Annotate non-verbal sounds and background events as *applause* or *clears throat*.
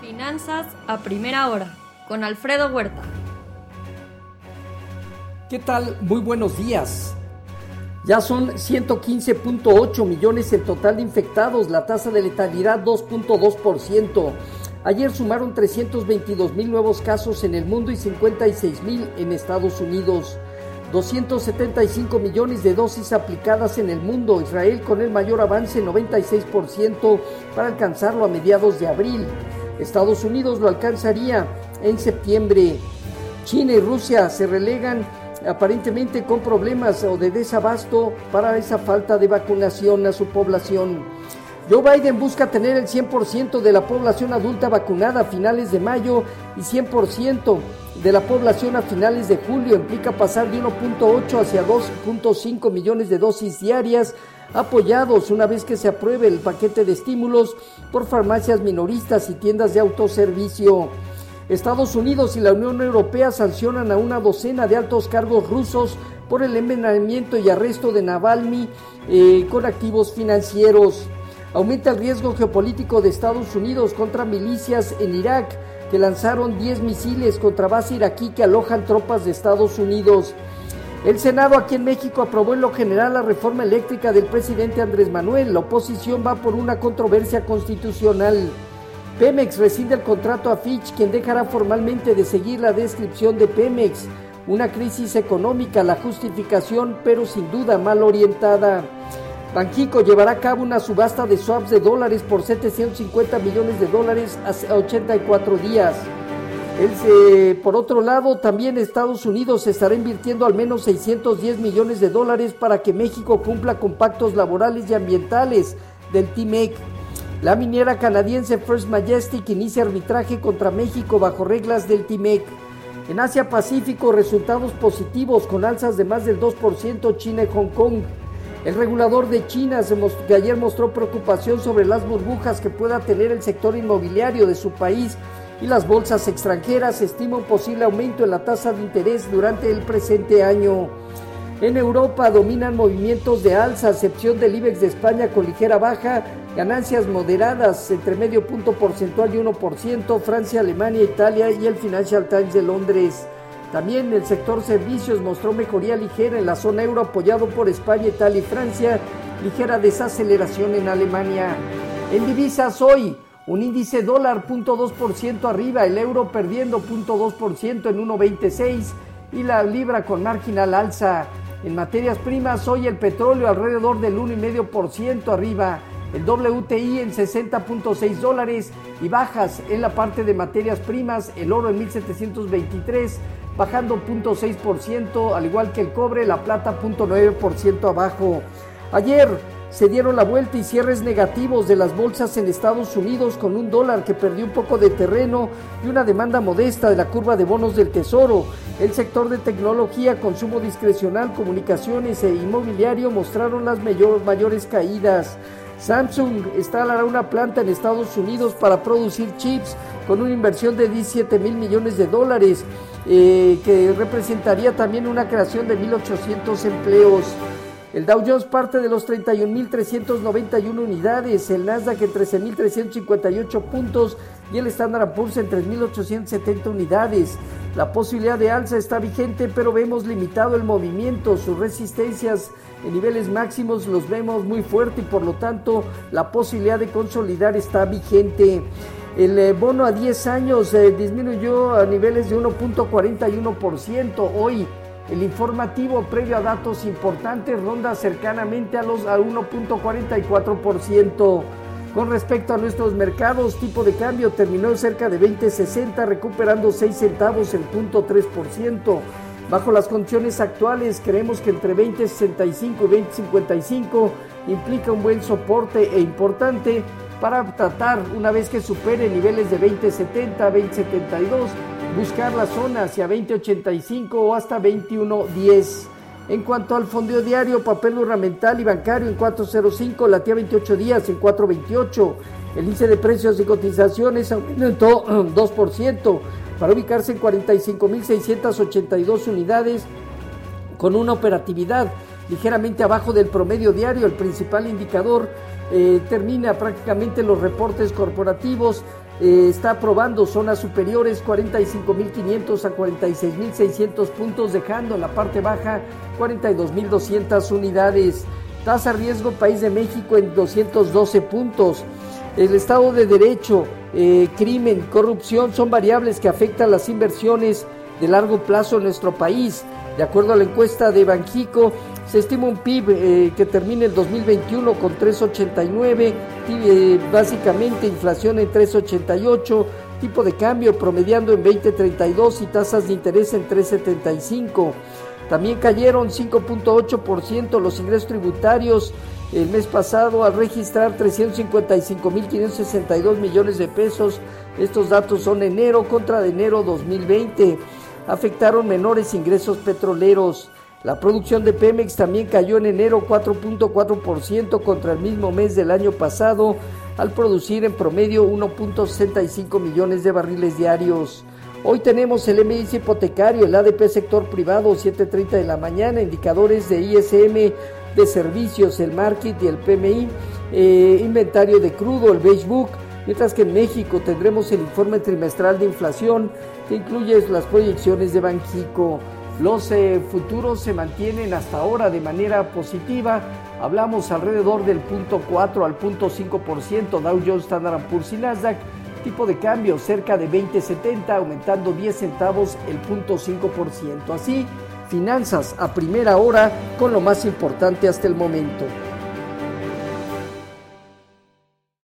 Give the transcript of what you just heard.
Finanzas a primera hora con Alfredo Huerta. ¿Qué tal? Muy buenos días. Ya son 115.8 millones el total de infectados, la tasa de letalidad 2.2%. Ayer sumaron 322 mil nuevos casos en el mundo y 56 mil en Estados Unidos. 275 millones de dosis aplicadas en el mundo. Israel con el mayor avance, 96% para alcanzarlo a mediados de abril. Estados Unidos lo alcanzaría en septiembre. China y Rusia se relegan aparentemente con problemas o de desabasto para esa falta de vacunación a su población. Joe Biden busca tener el 100% de la población adulta vacunada a finales de mayo y 100% de la población a finales de julio. Implica pasar de 1.8 hacia 2.5 millones de dosis diarias apoyados una vez que se apruebe el paquete de estímulos por farmacias minoristas y tiendas de autoservicio. Estados Unidos y la Unión Europea sancionan a una docena de altos cargos rusos por el envenenamiento y arresto de Navalny eh, con activos financieros. Aumenta el riesgo geopolítico de Estados Unidos contra milicias en Irak que lanzaron 10 misiles contra base iraquí que alojan tropas de Estados Unidos. El Senado aquí en México aprobó en lo general la reforma eléctrica del presidente Andrés Manuel. La oposición va por una controversia constitucional. Pemex rescinde el contrato a Fitch, quien dejará formalmente de seguir la descripción de Pemex. Una crisis económica, la justificación, pero sin duda mal orientada. Banjico llevará a cabo una subasta de swaps de dólares por 750 millones de dólares a 84 días. por otro lado, también Estados Unidos estará invirtiendo al menos 610 millones de dólares para que México cumpla con pactos laborales y ambientales del TIMEC. La minera canadiense First Majestic inicia arbitraje contra México bajo reglas del TIMEC. En Asia Pacífico, resultados positivos con alzas de más del 2% China y Hong Kong. El regulador de China que ayer mostró preocupación sobre las burbujas que pueda tener el sector inmobiliario de su país y las bolsas extranjeras estima un posible aumento en la tasa de interés durante el presente año. En Europa dominan movimientos de alza, excepción del IBEX de España con ligera baja Ganancias moderadas entre medio punto porcentual y 1%, Francia, Alemania, Italia y el Financial Times de Londres. También el sector servicios mostró mejoría ligera en la zona euro apoyado por España, Italia y Francia, ligera desaceleración en Alemania. En divisas hoy, un índice dólar 0.2% arriba, el euro perdiendo 0.2% en 1.26 y la libra con marginal alza. En materias primas hoy el petróleo alrededor del 1,5% arriba, el WTI en 60.6 dólares y bajas en la parte de materias primas, el oro en 1723 bajando 0.6%, al igual que el cobre, la plata 0.9% abajo. Ayer se dieron la vuelta y cierres negativos de las bolsas en Estados Unidos con un dólar que perdió un poco de terreno y una demanda modesta de la curva de bonos del Tesoro. El sector de tecnología, consumo discrecional, comunicaciones e inmobiliario mostraron las mayores caídas. Samsung instalará una planta en Estados Unidos para producir chips con una inversión de 17 mil millones de dólares, eh, que representaría también una creación de 1.800 empleos. El Dow Jones parte de los 31.391 unidades, el Nasdaq en 13.358 puntos y el Standard Poor's en 3.870 unidades. La posibilidad de alza está vigente, pero vemos limitado el movimiento. Sus resistencias en niveles máximos los vemos muy fuerte y por lo tanto la posibilidad de consolidar está vigente. El eh, bono a 10 años eh, disminuyó a niveles de 1.41%. Hoy el informativo previo a datos importantes ronda cercanamente a los a 1.44%. Con respecto a nuestros mercados, tipo de cambio terminó cerca de 20.60, recuperando 6 centavos el punto 3%. Bajo las condiciones actuales, creemos que entre 20.65 y 20.55 implica un buen soporte e importante para tratar, una vez que supere niveles de 20.70, 20.72, buscar la zona hacia 20.85 o hasta 21.10. En cuanto al fondeo diario, papel ornamental y bancario en 4.05, latía 28 días en 4.28. El índice de precios y cotizaciones aumentó *clears throat* 2% para ubicarse en 45.682 unidades con una operatividad ligeramente abajo del promedio diario. El principal indicador eh, termina prácticamente los reportes corporativos. Eh, está aprobando zonas superiores 45.500 a 46.600 puntos, dejando en la parte baja 42.200 unidades. Tasa riesgo País de México en 212 puntos. El Estado de Derecho, eh, crimen, corrupción son variables que afectan las inversiones de largo plazo en nuestro país. De acuerdo a la encuesta de Banjico, se estima un PIB eh, que termine el 2021 con 3,89, eh, básicamente inflación en 3,88, tipo de cambio promediando en 20,32 y tasas de interés en 3,75. También cayeron 5.8% los ingresos tributarios el mes pasado al registrar 355.562 millones de pesos. Estos datos son enero contra de enero 2020. Afectaron menores ingresos petroleros. La producción de Pemex también cayó en enero 4.4% contra el mismo mes del año pasado al producir en promedio 1.65 millones de barriles diarios. Hoy tenemos el MIS hipotecario, el ADP sector privado 7.30 de la mañana, indicadores de ISM de servicios, el market y el PMI, eh, inventario de crudo, el beige book, mientras que en México tendremos el informe trimestral de inflación que incluye las proyecciones de Banjico. Los eh, futuros se mantienen hasta ahora de manera positiva. Hablamos alrededor del punto 4 al punto 5%, Dow Jones, Standard Poor's y Nasdaq. Tipo de cambio cerca de 20.70, aumentando 10 centavos el punto 5%. Así, finanzas a primera hora con lo más importante hasta el momento.